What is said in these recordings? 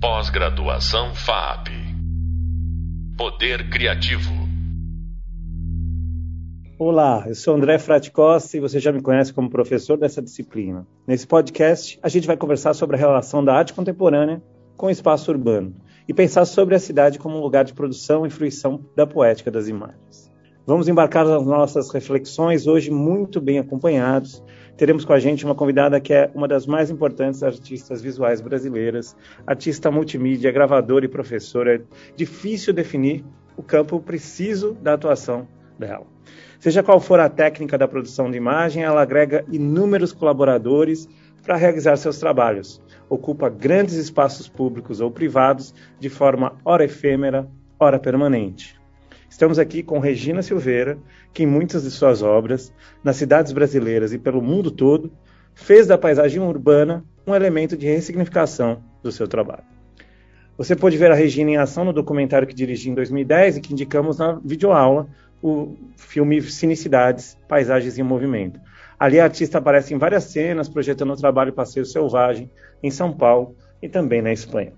Pós-graduação FAP. Poder Criativo. Olá, eu sou André Fraticosta e você já me conhece como professor dessa disciplina. Nesse podcast, a gente vai conversar sobre a relação da arte contemporânea com o espaço urbano e pensar sobre a cidade como um lugar de produção e fruição da poética das imagens. Vamos embarcar nas nossas reflexões hoje muito bem acompanhados. Teremos com a gente uma convidada que é uma das mais importantes artistas visuais brasileiras, artista multimídia, gravadora e professora. É difícil definir o campo preciso da atuação dela. Seja qual for a técnica da produção de imagem, ela agrega inúmeros colaboradores para realizar seus trabalhos. Ocupa grandes espaços públicos ou privados de forma ora efêmera, ora permanente. Estamos aqui com Regina Silveira, que em muitas de suas obras, nas cidades brasileiras e pelo mundo todo, fez da paisagem urbana um elemento de ressignificação do seu trabalho. Você pode ver a Regina em ação no documentário que dirigi em 2010 e que indicamos na videoaula o filme Cinicidades, Paisagens em Movimento. Ali a artista aparece em várias cenas, projetando o trabalho Passeio Selvagem, em São Paulo e também na Espanha.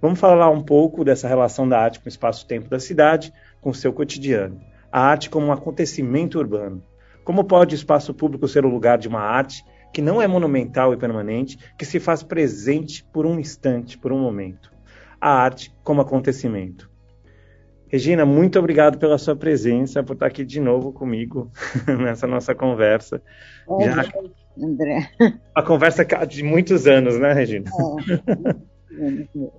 Vamos falar um pouco dessa relação da arte com o espaço-tempo da cidade, com o seu cotidiano. A arte como um acontecimento urbano. Como pode o espaço público ser o lugar de uma arte que não é monumental e permanente, que se faz presente por um instante, por um momento? A arte como acontecimento. Regina, muito obrigado pela sua presença, por estar aqui de novo comigo nessa nossa conversa. É, Já... André. A conversa de muitos anos, né, Regina? É,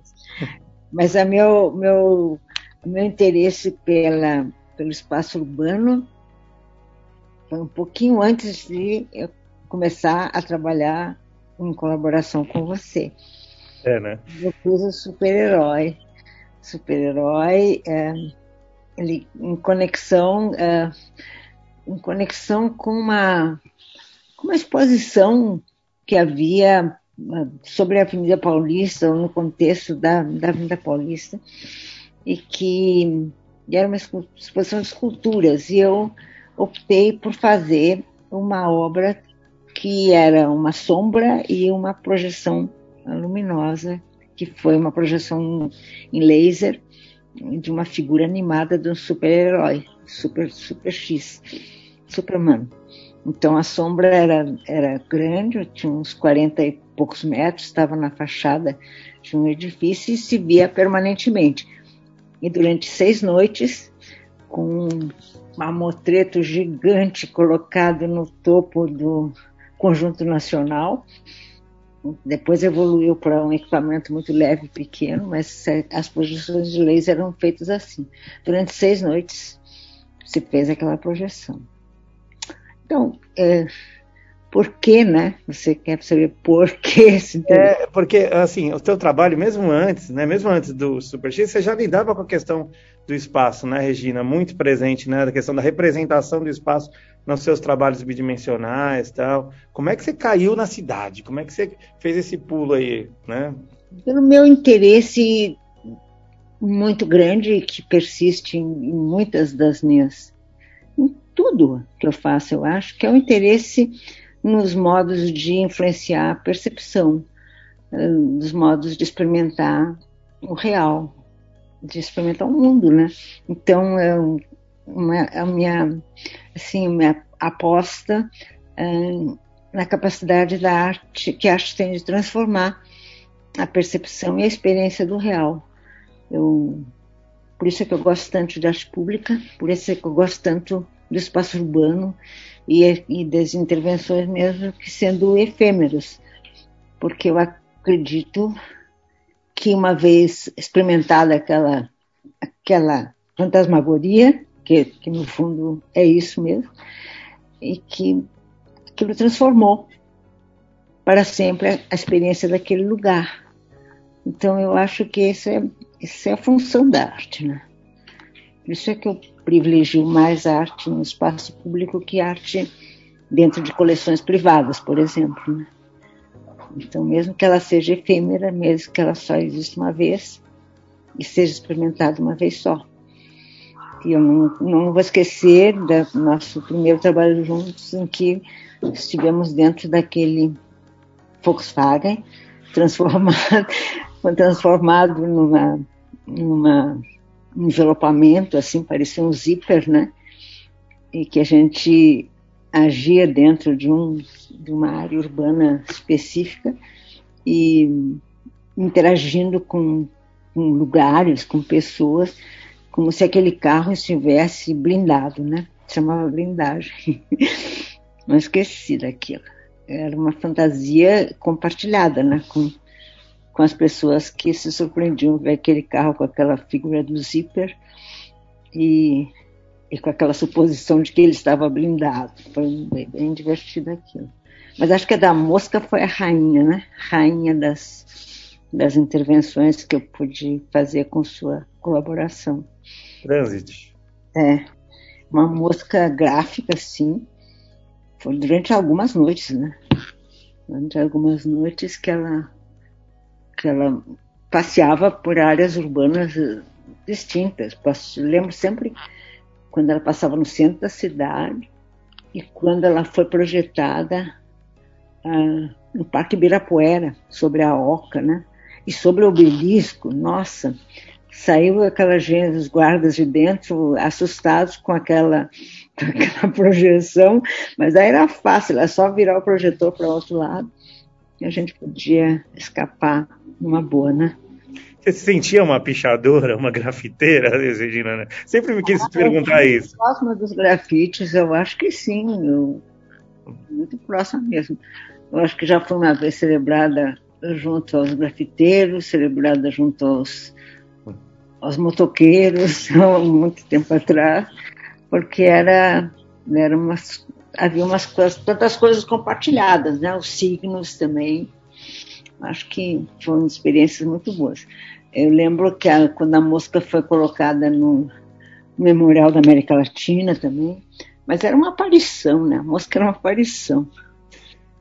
mas a meu, meu, meu interesse pela, pelo espaço urbano foi um pouquinho antes de eu começar a trabalhar em colaboração com você. É, né? Eu fiz o super-herói super-herói é, ele, em conexão é, em conexão com uma, com uma exposição que havia é, sobre a Avenida Paulista, no contexto da, da Avenida Paulista, e que era uma exposição de esculturas, e eu optei por fazer uma obra que era uma sombra e uma projeção luminosa que foi uma projeção em laser de uma figura animada de um super-herói, super, super X, Superman. Então a sombra era, era grande, tinha uns 40 e poucos metros, estava na fachada de um edifício e se via permanentemente. E durante seis noites, com um mamotreto gigante colocado no topo do Conjunto Nacional, depois evoluiu para um equipamento muito leve e pequeno, mas as projeções de laser eram feitas assim. Durante seis noites se fez aquela projeção. Então, é, por que, né? Você quer saber por que? É, porque, assim, o teu trabalho, mesmo antes, né? Mesmo antes do Super X, você já lidava com a questão do espaço, né, Regina? Muito presente, né? Da questão da representação do espaço nos seus trabalhos bidimensionais tal. Como é que você caiu na cidade? Como é que você fez esse pulo aí, né? Pelo meu interesse muito grande que persiste em, muitas das minhas em tudo que eu faço, eu acho que é o interesse nos modos de influenciar a percepção, nos modos de experimentar o real, de experimentar o mundo, né? Então, é uma, a minha, assim, minha aposta uh, na capacidade da arte, que a arte tem de transformar a percepção e a experiência do real. Eu, por isso é que eu gosto tanto de arte pública, por isso é que eu gosto tanto do espaço urbano e, e das intervenções mesmo que sendo efêmeras, porque eu acredito que uma vez experimentada aquela aquela fantasmagoria que, que no fundo é isso mesmo, e que aquilo transformou para sempre a experiência daquele lugar. Então eu acho que essa é, essa é a função da arte, né? Isso é que eu privilegio mais a arte no espaço público que arte dentro de coleções privadas, por exemplo. Né? Então, mesmo que ela seja efêmera, mesmo que ela só exista uma vez e seja experimentada uma vez só. E eu não, não vou esquecer do nosso primeiro trabalho juntos, em que estivemos dentro daquele Volkswagen transformado, transformado numa, numa um envelopamento, assim, parecia um zíper, né? E que a gente agia dentro de, um, de uma área urbana específica e interagindo com, com lugares, com pessoas, como se aquele carro estivesse blindado, né? Chamava blindagem. Não esqueci daquilo. Era uma fantasia compartilhada, né? Com, com as pessoas que se surpreendiam ver aquele carro com aquela figura do zíper e, e com aquela suposição de que ele estava blindado. Foi bem, bem divertido aquilo. Mas acho que a da mosca foi a rainha, né? Rainha das, das intervenções que eu pude fazer com sua colaboração. Transit. É. Uma mosca gráfica, sim. Foi durante algumas noites, né? Durante algumas noites que ela, que ela passeava por áreas urbanas eh, distintas. Lembro sempre quando ela passava no centro da cidade e quando ela foi projetada ah, no Parque Ibirapuera, sobre a Oca, né? E sobre o obelisco, nossa, saiu aquela gente, os guardas de dentro, assustados com aquela, com aquela projeção, mas aí era fácil, era só virar o projetor para o outro lado e a gente podia escapar numa boa, né? Você se sentia uma pichadora, uma grafiteira, Regina? Né? Sempre me quis ah, perguntar isso. Próxima dos grafites, eu acho que sim, eu, muito próxima mesmo. Eu acho que já foi uma vez celebrada junto aos grafiteiros, celebrada junto aos aos motoqueiros, muito tempo atrás, porque era, era umas, havia umas coisas, tantas coisas compartilhadas, né? Os signos também. Acho que foram experiências muito boas. Eu lembro que a, quando a mosca foi colocada no Memorial da América Latina também, mas era uma aparição, né? A mosca era uma aparição.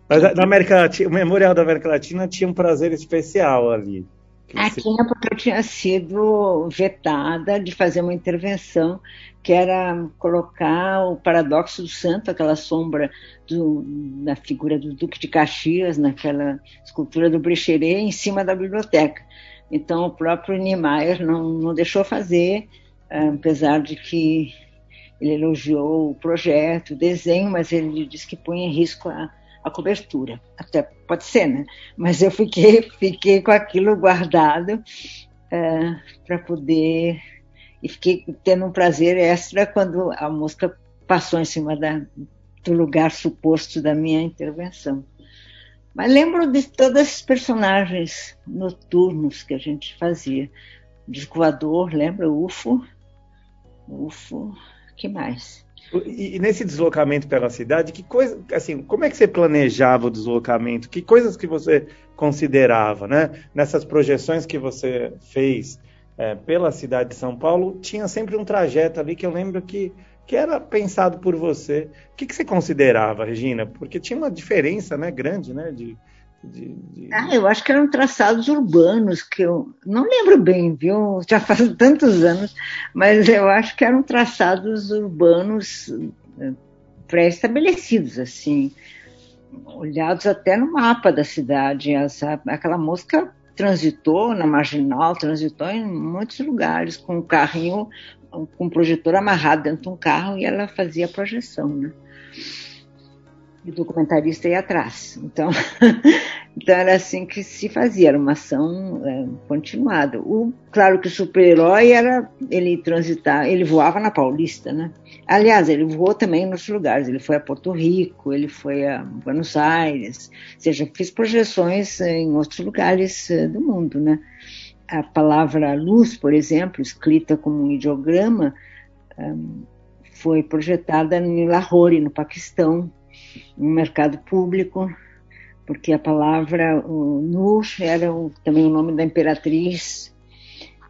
Mas na América Latina, o Memorial da América Latina tinha um prazer especial ali. Ah, tinha porque eu tinha sido vetada de fazer uma intervenção que era colocar o paradoxo do santo, aquela sombra do, da figura do Duque de Caxias, naquela escultura do Brecheret, em cima da biblioteca. Então o próprio Niemeyer não, não deixou fazer, apesar de que ele elogiou o projeto, o desenho, mas ele disse que põe em risco a, a cobertura. Até pode ser, né? Mas eu fiquei, fiquei com aquilo guardado é, para poder. E fiquei tendo um prazer extra quando a mosca passou em cima da, do lugar suposto da minha intervenção. Mas lembro de todos esses personagens noturnos que a gente fazia. Descoador, lembra? UFO. UFO, que mais? E, e, nesse deslocamento pela cidade, que coisa, assim, como é que você planejava o deslocamento? Que coisas que você considerava, né? Nessas projeções que você fez é, pela cidade de São Paulo, tinha sempre um trajeto ali que eu lembro que, que era pensado por você. O que, que você considerava, Regina? Porque tinha uma diferença, né, grande, né, de, de, de... Ah, eu acho que eram traçados urbanos, que eu não lembro bem, viu? Já faz tantos anos, mas eu acho que eram traçados urbanos eh, pré-estabelecidos, assim, olhados até no mapa da cidade. Essa, aquela música transitou na marginal, transitou em muitos lugares com um carrinho, com um projetor amarrado dentro de um carro e ela fazia projeção, né? O documentarista ia atrás. Então, então era assim que se fazia, era uma ação é, continuada. O, claro que o super-herói era ele transitar, ele voava na Paulista, né? Aliás, ele voou também em outros lugares. Ele foi a Porto Rico, ele foi a Buenos Aires, ou seja, fez projeções em outros lugares é, do mundo, né? A palavra luz, por exemplo, escrita como um ideograma, é, foi projetada em Lahore, no Paquistão, no mercado público, porque a palavra Nur era o, também o nome da imperatriz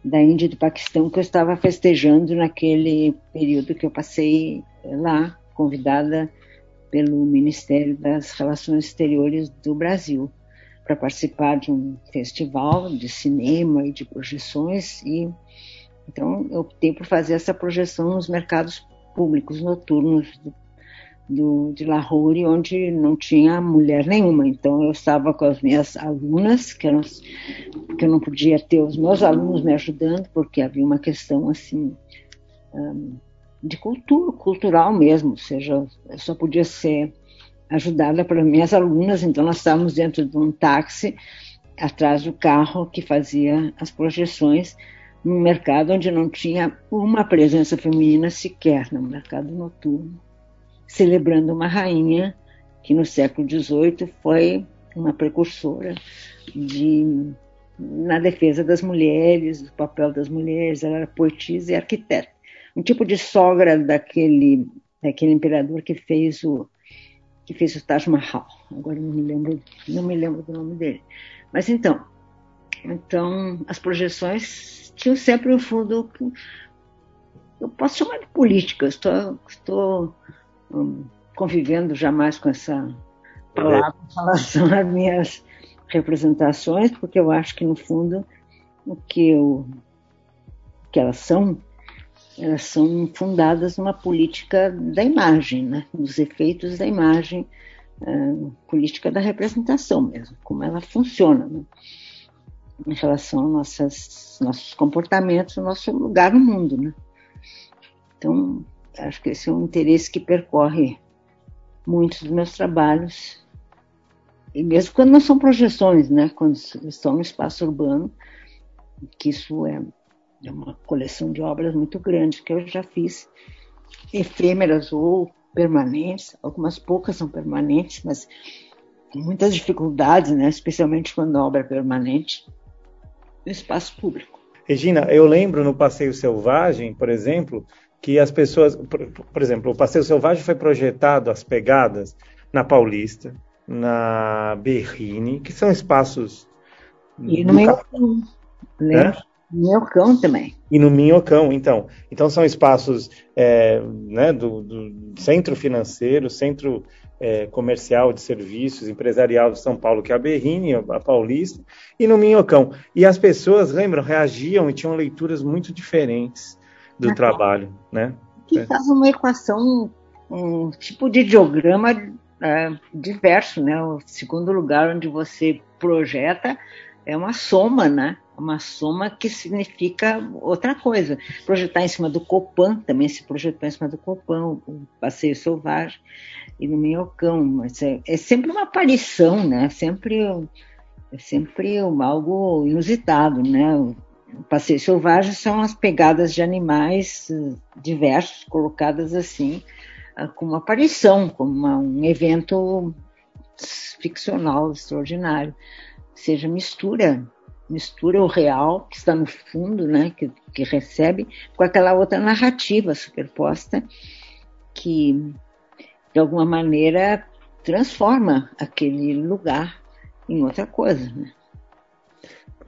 da Índia e do Paquistão que eu estava festejando naquele período que eu passei lá, convidada pelo Ministério das Relações Exteriores do Brasil para participar de um festival de cinema e de projeções e então eu optei por fazer essa projeção nos mercados públicos noturnos do do, de Lahore, onde não tinha mulher nenhuma. Então eu estava com as minhas alunas, que, que eu não podia ter os meus alunos me ajudando, porque havia uma questão assim um, de cultura, cultural mesmo, ou seja, eu só podia ser ajudada pelas minhas alunas, então nós estávamos dentro de um táxi atrás do carro que fazia as projeções num mercado onde não tinha uma presença feminina sequer, no mercado noturno celebrando uma rainha que no século XVIII foi uma precursora de, na defesa das mulheres, do papel das mulheres, ela era poetisa e arquiteta. Um tipo de sogra daquele, daquele imperador que fez o que fez o Taj Mahal. Agora não me lembro, não me lembro do nome dele. Mas então, então as projeções tinham sempre um fundo eu posso chamar de política. Estou, estou convivendo jamais com essa palavra em relação às minhas representações, porque eu acho que, no fundo, o que, eu, que elas são, elas são fundadas numa política da imagem, né? dos efeitos da imagem, uh, política da representação mesmo, como ela funciona né? em relação aos nossas, nossos comportamentos, ao nosso lugar no mundo. Né? Então, Acho que esse é um interesse que percorre muitos dos meus trabalhos. E mesmo quando não são projeções, né? quando estão no espaço urbano, que isso é, é uma coleção de obras muito grande que eu já fiz, efêmeras ou permanentes, algumas poucas são permanentes, mas com muitas dificuldades, né? especialmente quando a obra é permanente, no espaço público. Regina, eu lembro no Passeio Selvagem, por exemplo, que as pessoas, por, por, exemplo, o Passeio Selvagem foi projetado, as pegadas, na Paulista, na Berrine, que são espaços. E no Minhocão. Né? Minhocão também. E no Minhocão, então. Então são espaços é, né, do, do, centro financeiro, centro é, comercial de serviços, empresarial de São Paulo, que é a Berrine, a Paulista, e no Minhocão. E as pessoas, lembram, reagiam e tinham leituras muito diferentes do trabalho, né? Que é. faz uma equação, um tipo de diagrama é, diverso, né? O segundo lugar onde você projeta é uma soma, né? Uma soma que significa outra coisa. Projetar em cima do Copan, também se projetou em cima do Copan, o Passeio Selvagem e no Minhocão, mas é, é sempre uma aparição, né? Sempre, é sempre algo inusitado, né? Passeios selvagens são as pegadas de animais eh, diversos colocadas assim, ah, como aparição, como uma, um evento ficcional extraordinário. Seja mistura, mistura o real que está no fundo, né, que, que recebe, com aquela outra narrativa superposta que, de alguma maneira, transforma aquele lugar em outra coisa. Né?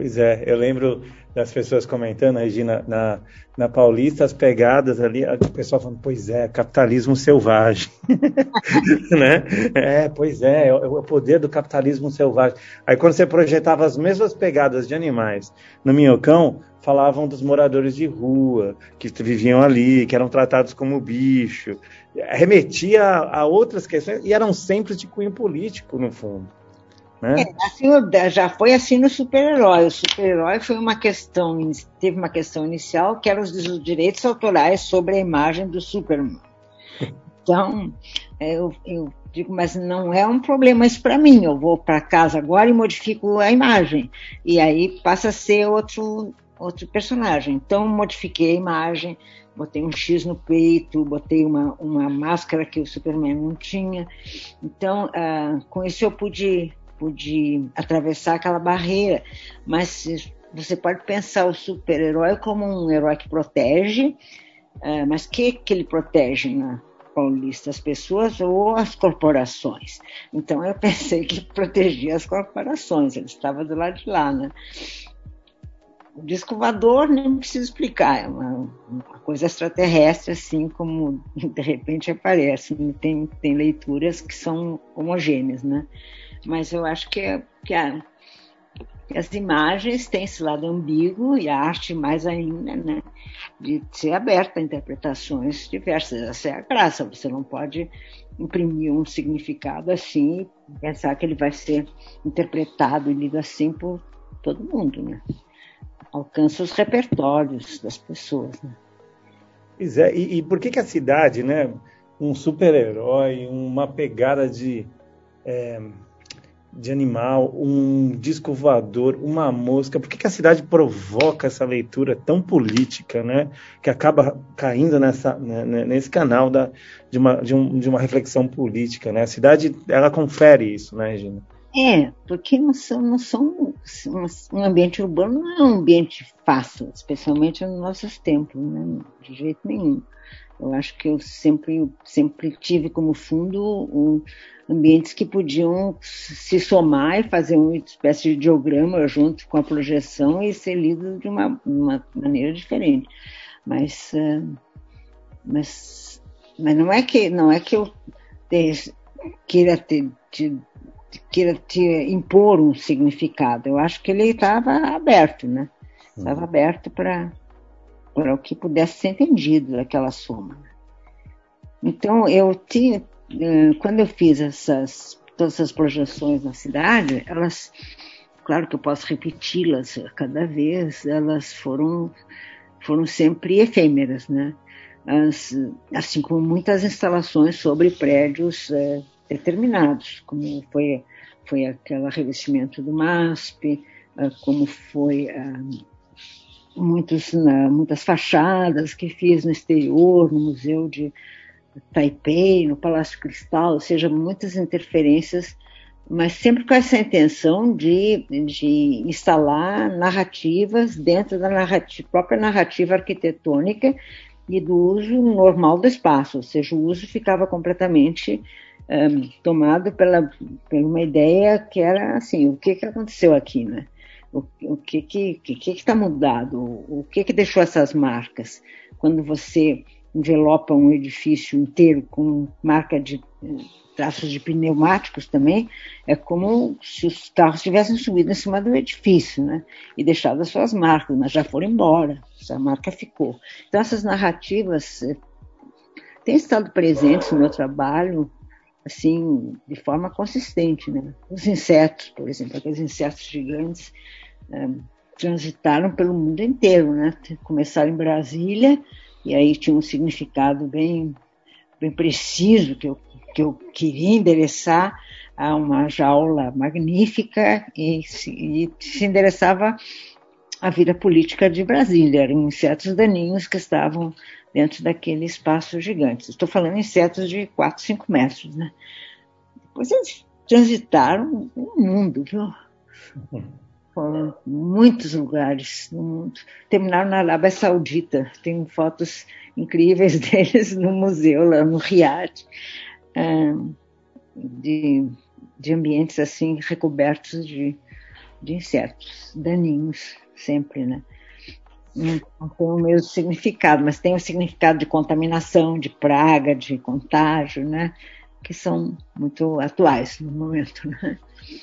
Pois é, eu lembro das pessoas comentando, Regina, na, na Paulista, as pegadas ali, o pessoal falando, pois é, capitalismo selvagem. né? É, pois é, é o poder do capitalismo selvagem. Aí quando você projetava as mesmas pegadas de animais no Minhocão, falavam dos moradores de rua, que viviam ali, que eram tratados como bicho. Remetia a, a outras questões, e eram sempre de cunho político, no fundo. Né? É, assim, já foi assim no super-herói. O super-herói foi uma questão, teve uma questão inicial que era os direitos autorais sobre a imagem do Superman. Então, é, eu, eu digo, mas não é um problema isso para mim. Eu vou para casa agora e modifico a imagem. E aí passa a ser outro, outro personagem. Então, modifiquei a imagem, botei um X no peito, botei uma, uma máscara que o Superman não tinha. Então, uh, com isso eu pude de atravessar aquela barreira, mas você pode pensar o super-herói como um herói que protege, é, mas que que ele protege na Paulista? As pessoas ou as corporações? Então eu pensei que protegia as corporações, ele estava do lado de lá, né? O disco voador nem preciso explicar, é uma, uma, coisa extraterrestre, assim como de repente aparece. Tem, tem leituras que são homogêneas, né? Mas eu acho que, é, que a, as imagens têm esse lado ambíguo e a arte mais ainda, né? De ser aberta a interpretações diversas. Essa é a graça. Você não pode imprimir um significado assim e pensar que ele vai ser interpretado e lido assim por todo mundo, né? Alcança os repertórios das pessoas, né? Pois é, e, e por que, que a cidade, né? Um super-herói, uma pegada de. É de animal, um disco voador, uma mosca. Por que, que, a cidade provoca essa leitura tão política, né? Que acaba caindo nessa, né, né, nesse canal da, de, uma, de, um, de uma reflexão política, né? A cidade, ela confere isso, né, Regina? É, porque não são, não são um ambiente urbano não é um ambiente fácil, especialmente nos nossos tempos, né? De jeito nenhum. Eu acho que eu sempre, sempre tive como fundo um, ambientes que podiam se somar e fazer uma espécie de diagrama junto com a projeção e ser lido de uma, uma maneira diferente. Mas, uh, mas, mas não é que não é que eu te, queira te, te, queira te impor um significado. Eu acho que ele estava aberto, né? Estava uhum. aberto para para o que pudesse ser entendido daquela soma. Então, eu tinha, quando eu fiz essas, todas essas projeções na cidade, elas, claro que eu posso repeti-las cada vez, elas foram, foram sempre efêmeras, né? As, assim como muitas instalações sobre prédios é, determinados, como foi, foi aquele revestimento do MASP, é, como foi muitos, na, muitas fachadas que fiz no exterior, no Museu de Taipei, no Palácio Cristal, ou seja, muitas interferências, mas sempre com essa intenção de, de instalar narrativas dentro da narrativa, própria narrativa arquitetônica e do uso normal do espaço, ou seja, o uso ficava completamente um, tomado pela, pela uma ideia que era assim, o que, que aconteceu aqui, né? O, o que que que que está mudado? O, o que que deixou essas marcas? Quando você envelopa um edifício inteiro com marca de traços de pneumáticos também, é como se os carros tivessem subido em cima do edifício, né? E deixado as suas marcas, mas já foram embora, essa marca ficou. Então essas narrativas eh, têm estado presentes no meu trabalho, assim, de forma consistente, né? Os insetos, por exemplo, aqueles insetos gigantes é, transitaram pelo mundo inteiro, né? Começaram em Brasília e aí tinha um significado bem, bem preciso que eu, que eu queria endereçar a uma jaula magnífica e se, e se endereçava à vida política de Brasília. Eram insetos daninhos que estavam dentro daquele espaço gigante. Estou falando insetos de 4, 5 metros, né? Depois eles transitaram o mundo, viu? foram muitos lugares no mundo. Terminaram na Arábia Saudita. Tem fotos incríveis deles no museu, lá no Riad, de, de ambientes assim recobertos de, de insetos daninhos, sempre, né? Não tem o mesmo significado, mas tem o significado de contaminação, de praga, de contágio, né? Que são muito atuais no momento, né?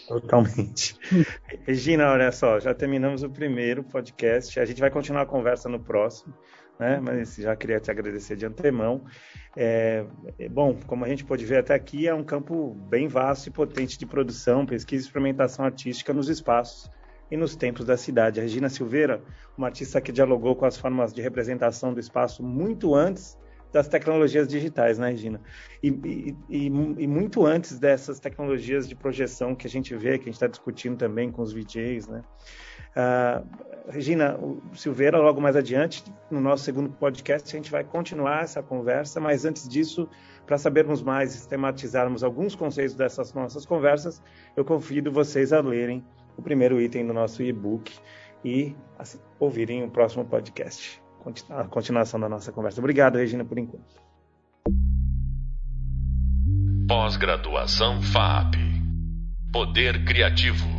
Totalmente. Regina, olha só, já terminamos o primeiro podcast. A gente vai continuar a conversa no próximo, né? Mas já queria te agradecer de antemão. É, é, bom, como a gente pode ver até aqui, é um campo bem vasto e potente de produção, pesquisa e experimentação artística nos espaços e nos tempos da cidade. A Regina Silveira, uma artista que dialogou com as formas de representação do espaço muito antes das tecnologias digitais, né, Regina? E, e, e, e, muito antes dessas tecnologias de projeção que a gente vê, que a gente está discutindo também com os VJs, né? Uh, Regina, Silveira, logo mais adiante, no nosso segundo podcast, a gente vai continuar essa conversa, mas antes disso, para sabermos mais sistematizarmos alguns conceitos dessas nossas conversas, eu convido vocês a lerem o primeiro item do nosso e-book e ouvirem o próximo podcast a continuação da nossa conversa. Obrigado, Regina, por enquanto. Pós-graduação FAP. Poder Criativo.